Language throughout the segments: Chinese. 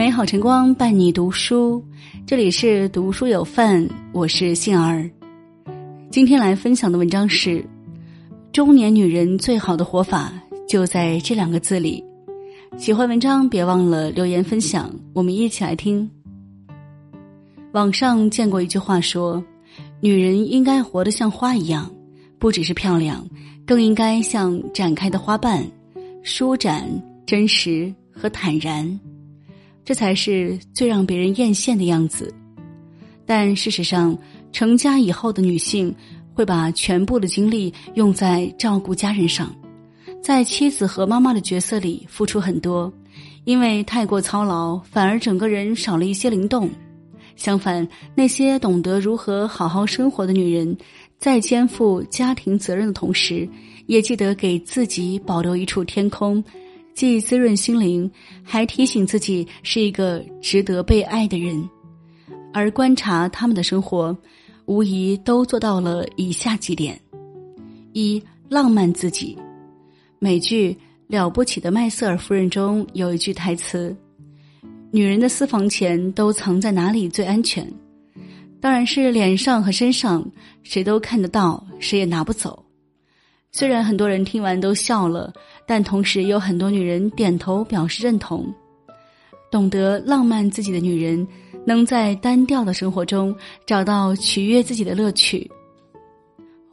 美好晨光伴你读书，这里是读书有范，我是杏儿。今天来分享的文章是：中年女人最好的活法就在这两个字里。喜欢文章别忘了留言分享，我们一起来听。网上见过一句话说：“女人应该活得像花一样，不只是漂亮，更应该像展开的花瓣，舒展、真实和坦然。”这才是最让别人艳羡的样子，但事实上，成家以后的女性会把全部的精力用在照顾家人上，在妻子和妈妈的角色里付出很多，因为太过操劳，反而整个人少了一些灵动。相反，那些懂得如何好好生活的女人，在肩负家庭责任的同时，也记得给自己保留一处天空。既滋润心灵，还提醒自己是一个值得被爱的人。而观察他们的生活，无疑都做到了以下几点：一、浪漫自己。美剧《了不起的麦瑟尔夫人》中有一句台词：“女人的私房钱都藏在哪里最安全？当然是脸上和身上，谁都看得到，谁也拿不走。”虽然很多人听完都笑了，但同时有很多女人点头表示认同。懂得浪漫自己的女人，能在单调的生活中找到取悦自己的乐趣。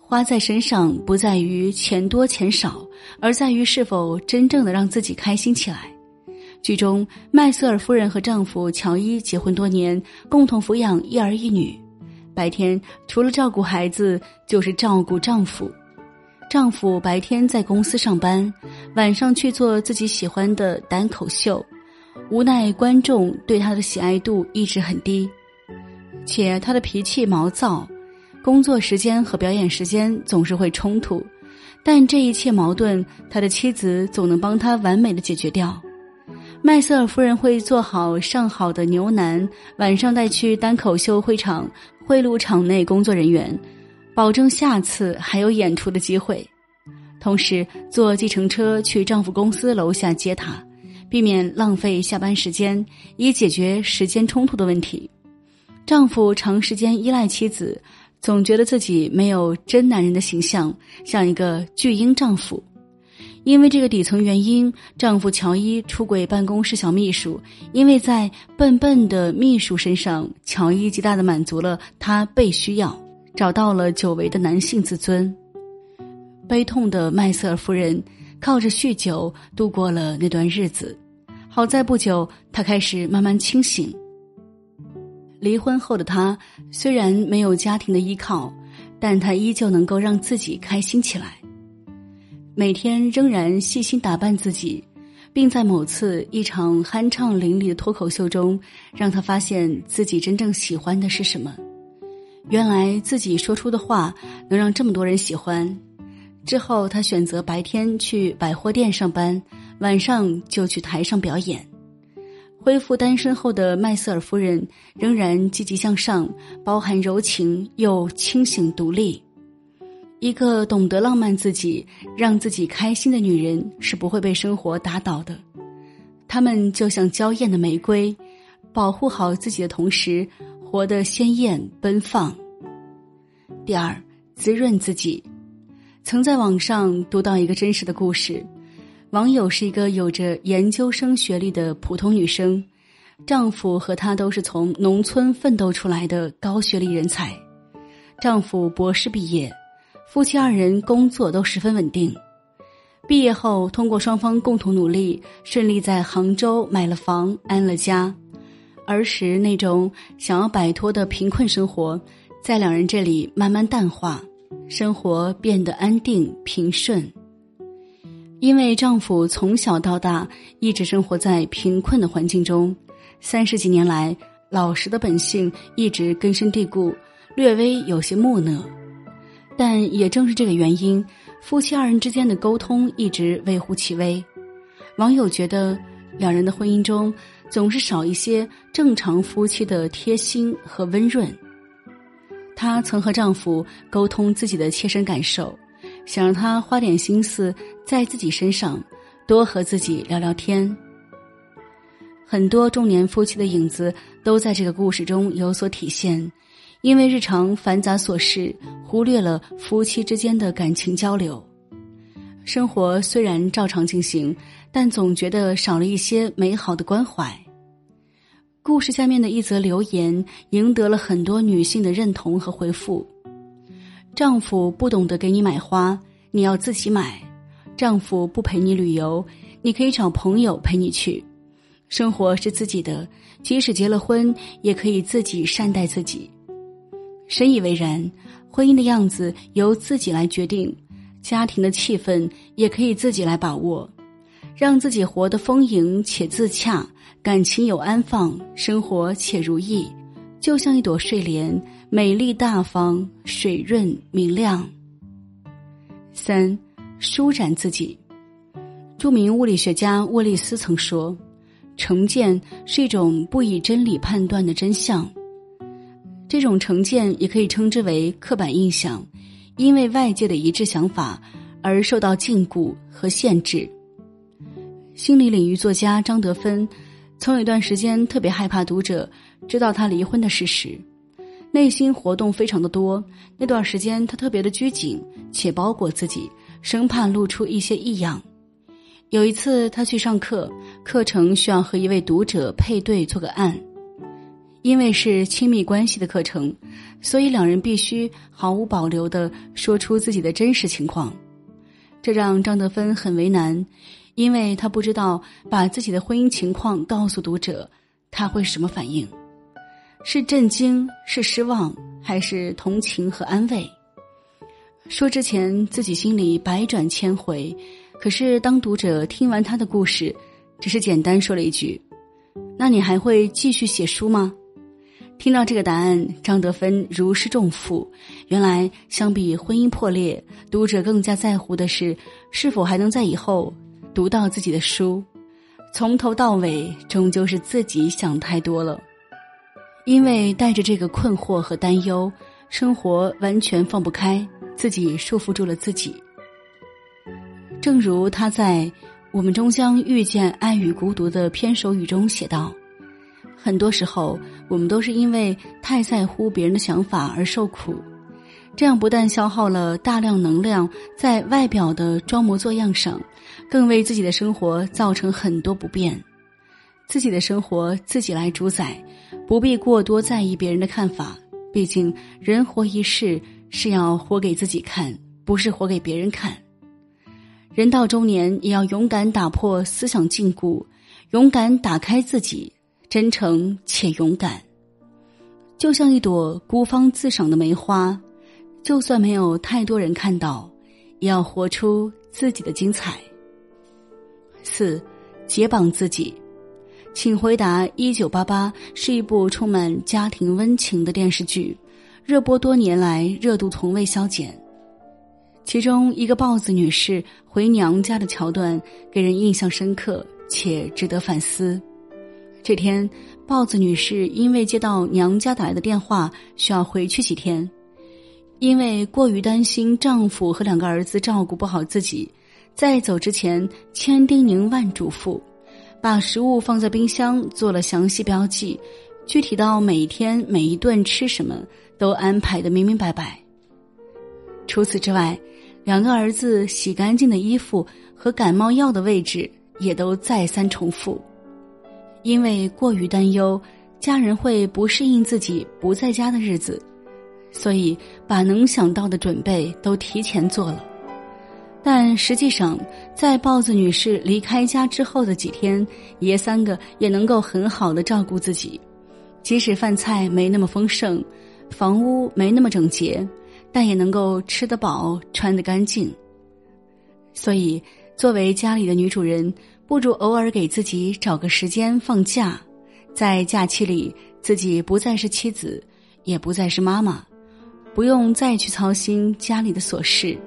花在身上不在于钱多钱少，而在于是否真正的让自己开心起来。剧中，麦瑟尔夫人和丈夫乔伊结婚多年，共同抚养一儿一女，白天除了照顾孩子，就是照顾丈夫。丈夫白天在公司上班，晚上去做自己喜欢的单口秀，无奈观众对他的喜爱度一直很低，且他的脾气毛躁，工作时间和表演时间总是会冲突，但这一切矛盾，他的妻子总能帮他完美的解决掉。麦瑟尔夫人会做好上好的牛腩，晚上带去单口秀会场贿赂场内工作人员。保证下次还有演出的机会，同时坐计程车去丈夫公司楼下接她，避免浪费下班时间，以解决时间冲突的问题。丈夫长时间依赖妻子，总觉得自己没有真男人的形象，像一个巨婴丈夫。因为这个底层原因，丈夫乔伊出轨办公室小秘书，因为在笨笨的秘书身上，乔伊极大的满足了他被需要。找到了久违的男性自尊。悲痛的麦瑟尔夫人靠着酗酒度过了那段日子，好在不久她开始慢慢清醒。离婚后的她虽然没有家庭的依靠，但她依旧能够让自己开心起来。每天仍然细心打扮自己，并在某次一场酣畅淋漓的脱口秀中，让她发现自己真正喜欢的是什么。原来自己说出的话能让这么多人喜欢。之后，他选择白天去百货店上班，晚上就去台上表演。恢复单身后的麦瑟尔夫人仍然积极向上，包含柔情又清醒独立。一个懂得浪漫自己、让自己开心的女人是不会被生活打倒的。她们就像娇艳的玫瑰，保护好自己的同时。活得鲜艳奔放。第二，滋润自己。曾在网上读到一个真实的故事，网友是一个有着研究生学历的普通女生，丈夫和她都是从农村奋斗出来的高学历人才。丈夫博士毕业，夫妻二人工作都十分稳定。毕业后，通过双方共同努力，顺利在杭州买了房，安了家。儿时那种想要摆脱的贫困生活，在两人这里慢慢淡化，生活变得安定平顺。因为丈夫从小到大一直生活在贫困的环境中，三十几年来老实的本性一直根深蒂固，略微有些木讷。但也正是这个原因，夫妻二人之间的沟通一直微乎其微。网友觉得。两人的婚姻中总是少一些正常夫妻的贴心和温润。她曾和丈夫沟通自己的切身感受，想让他花点心思在自己身上，多和自己聊聊天。很多中年夫妻的影子都在这个故事中有所体现，因为日常繁杂琐事忽略了夫妻之间的感情交流。生活虽然照常进行，但总觉得少了一些美好的关怀。故事下面的一则留言赢得了很多女性的认同和回复：丈夫不懂得给你买花，你要自己买；丈夫不陪你旅游，你可以找朋友陪你去。生活是自己的，即使结了婚，也可以自己善待自己。深以为然，婚姻的样子由自己来决定，家庭的气氛也可以自己来把握，让自己活得丰盈且自洽，感情有安放，生活且如意，就像一朵睡莲，美丽大方，水润明亮。三，舒展自己。著名物理学家沃利斯曾说。成见是一种不以真理判断的真相，这种成见也可以称之为刻板印象，因为外界的一致想法而受到禁锢和限制。心理领域作家张德芬曾有一段时间特别害怕读者知道他离婚的事实，内心活动非常的多。那段时间他特别的拘谨且包裹自己，生怕露出一些异样。有一次，他去上课，课程需要和一位读者配对做个案，因为是亲密关系的课程，所以两人必须毫无保留的说出自己的真实情况。这让张德芬很为难，因为他不知道把自己的婚姻情况告诉读者，他会什么反应？是震惊，是失望，还是同情和安慰？说之前自己心里百转千回。可是，当读者听完他的故事，只是简单说了一句：“那你还会继续写书吗？”听到这个答案，张德芬如释重负。原来，相比婚姻破裂，读者更加在乎的是是否还能在以后读到自己的书。从头到尾，终究是自己想太多了，因为带着这个困惑和担忧，生活完全放不开，自己束缚住了自己。正如他在《我们终将遇见爱与孤独》的片首语中写道：“很多时候，我们都是因为太在乎别人的想法而受苦，这样不但消耗了大量能量在外表的装模作样上，更为自己的生活造成很多不便。自己的生活自己来主宰，不必过多在意别人的看法。毕竟，人活一世是要活给自己看，不是活给别人看。”人到中年，也要勇敢打破思想禁锢，勇敢打开自己，真诚且勇敢。就像一朵孤芳自赏的梅花，就算没有太多人看到，也要活出自己的精彩。四，解绑自己。请回答：一九八八是一部充满家庭温情的电视剧，热播多年来热度从未消减。其中一个豹子女士回娘家的桥段给人印象深刻且值得反思。这天，豹子女士因为接到娘家打来的电话，需要回去几天。因为过于担心丈夫和两个儿子照顾不好自己，在走之前千叮咛万嘱咐，把食物放在冰箱做了详细标记，具体到每一天每一顿吃什么都安排的明明白白。除此之外。两个儿子洗干净的衣服和感冒药的位置也都再三重复，因为过于担忧家人会不适应自己不在家的日子，所以把能想到的准备都提前做了。但实际上，在豹子女士离开家之后的几天，爷三个也能够很好的照顾自己，即使饭菜没那么丰盛，房屋没那么整洁。但也能够吃得饱、穿得干净。所以，作为家里的女主人，不如偶尔给自己找个时间放假，在假期里，自己不再是妻子，也不再是妈妈，不用再去操心家里的琐事，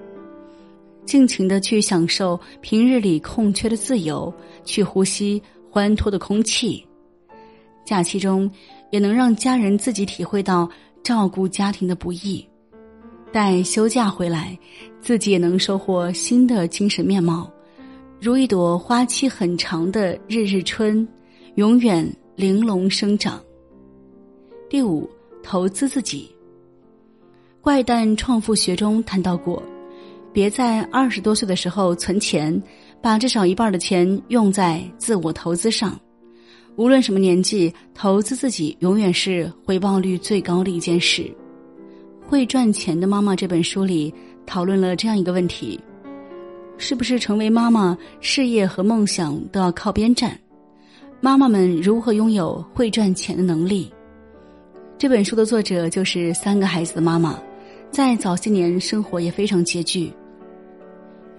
尽情的去享受平日里空缺的自由，去呼吸欢脱的空气。假期中，也能让家人自己体会到照顾家庭的不易。待休假回来，自己也能收获新的精神面貌，如一朵花期很长的日日春，永远玲珑生长。第五，投资自己。怪诞创富学中谈到过，别在二十多岁的时候存钱，把至少一半的钱用在自我投资上。无论什么年纪，投资自己永远是回报率最高的一件事。《会赚钱的妈妈》这本书里讨论了这样一个问题：是不是成为妈妈，事业和梦想都要靠边站？妈妈们如何拥有会赚钱的能力？这本书的作者就是三个孩子的妈妈，在早些年生活也非常拮据。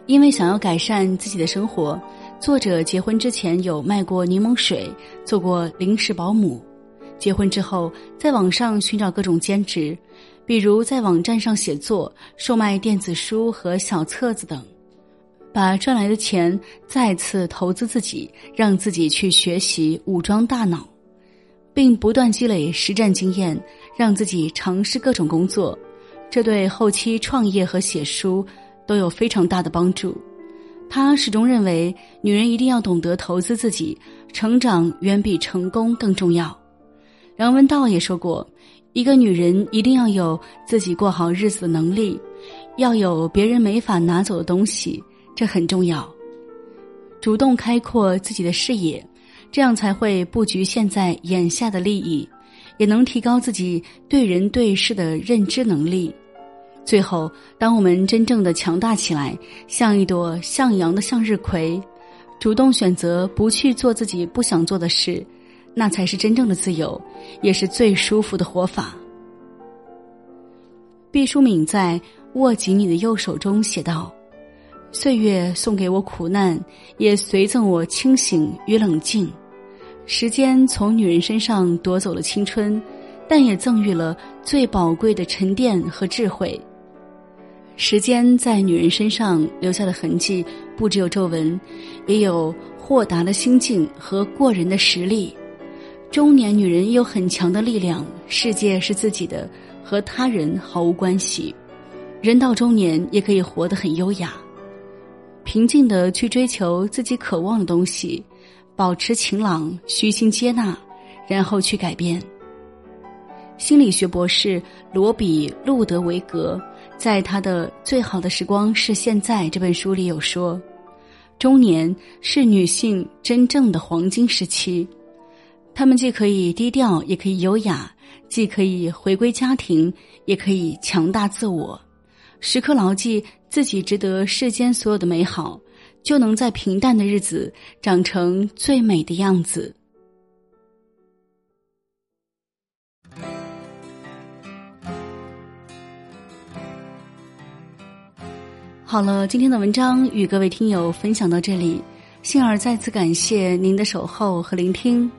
因为想要改善自己的生活，作者结婚之前有卖过柠檬水，做过临时保姆。结婚之后，在网上寻找各种兼职，比如在网站上写作、售卖电子书和小册子等。把赚来的钱再次投资自己，让自己去学习武装大脑，并不断积累实战经验，让自己尝试各种工作，这对后期创业和写书都有非常大的帮助。他始终认为，女人一定要懂得投资自己，成长远比成功更重要。梁文道也说过，一个女人一定要有自己过好日子的能力，要有别人没法拿走的东西。这很重要，主动开阔自己的视野，这样才会不局限在眼下的利益，也能提高自己对人对事的认知能力。最后，当我们真正的强大起来，像一朵向阳的向日葵，主动选择不去做自己不想做的事，那才是真正的自由，也是最舒服的活法。毕淑敏在《握紧你的右手》中写道。岁月送给我苦难，也随赠我清醒与冷静。时间从女人身上夺走了青春，但也赠予了最宝贵的沉淀和智慧。时间在女人身上留下的痕迹，不只有皱纹，也有豁达的心境和过人的实力。中年女人有很强的力量，世界是自己的，和他人毫无关系。人到中年，也可以活得很优雅。平静的去追求自己渴望的东西，保持晴朗，虚心接纳，然后去改变。心理学博士罗比·路德维格在他的《最好的时光是现在》这本书里有说：中年是女性真正的黄金时期，她们既可以低调，也可以优雅；既可以回归家庭，也可以强大自我。时刻牢记自己值得世间所有的美好，就能在平淡的日子长成最美的样子。好了，今天的文章与各位听友分享到这里，杏儿再次感谢您的守候和聆听。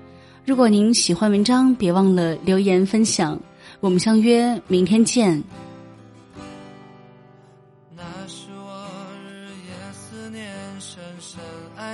如果您喜欢文章，别忘了留言分享。我们相约明天见。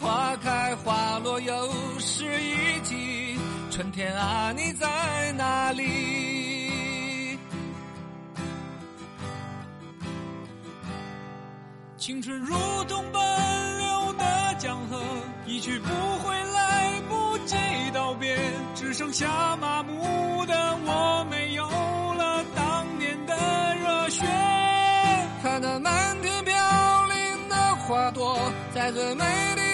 花开花落又是一季，春天啊，你在哪里？青春如同奔流的江河，一去不回，来不及道别，只剩下麻木的我，没有了当年的热血。看那满天飘零的花朵，在最美丽。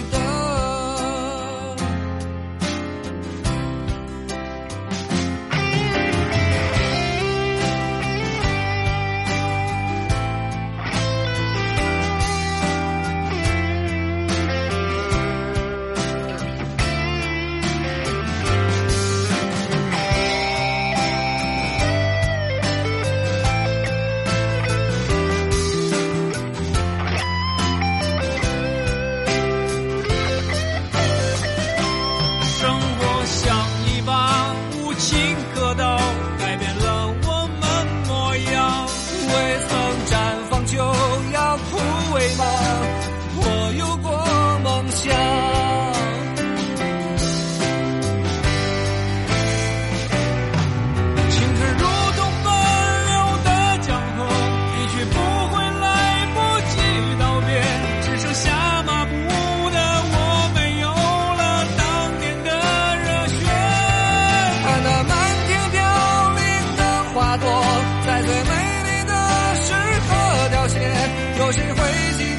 有谁会记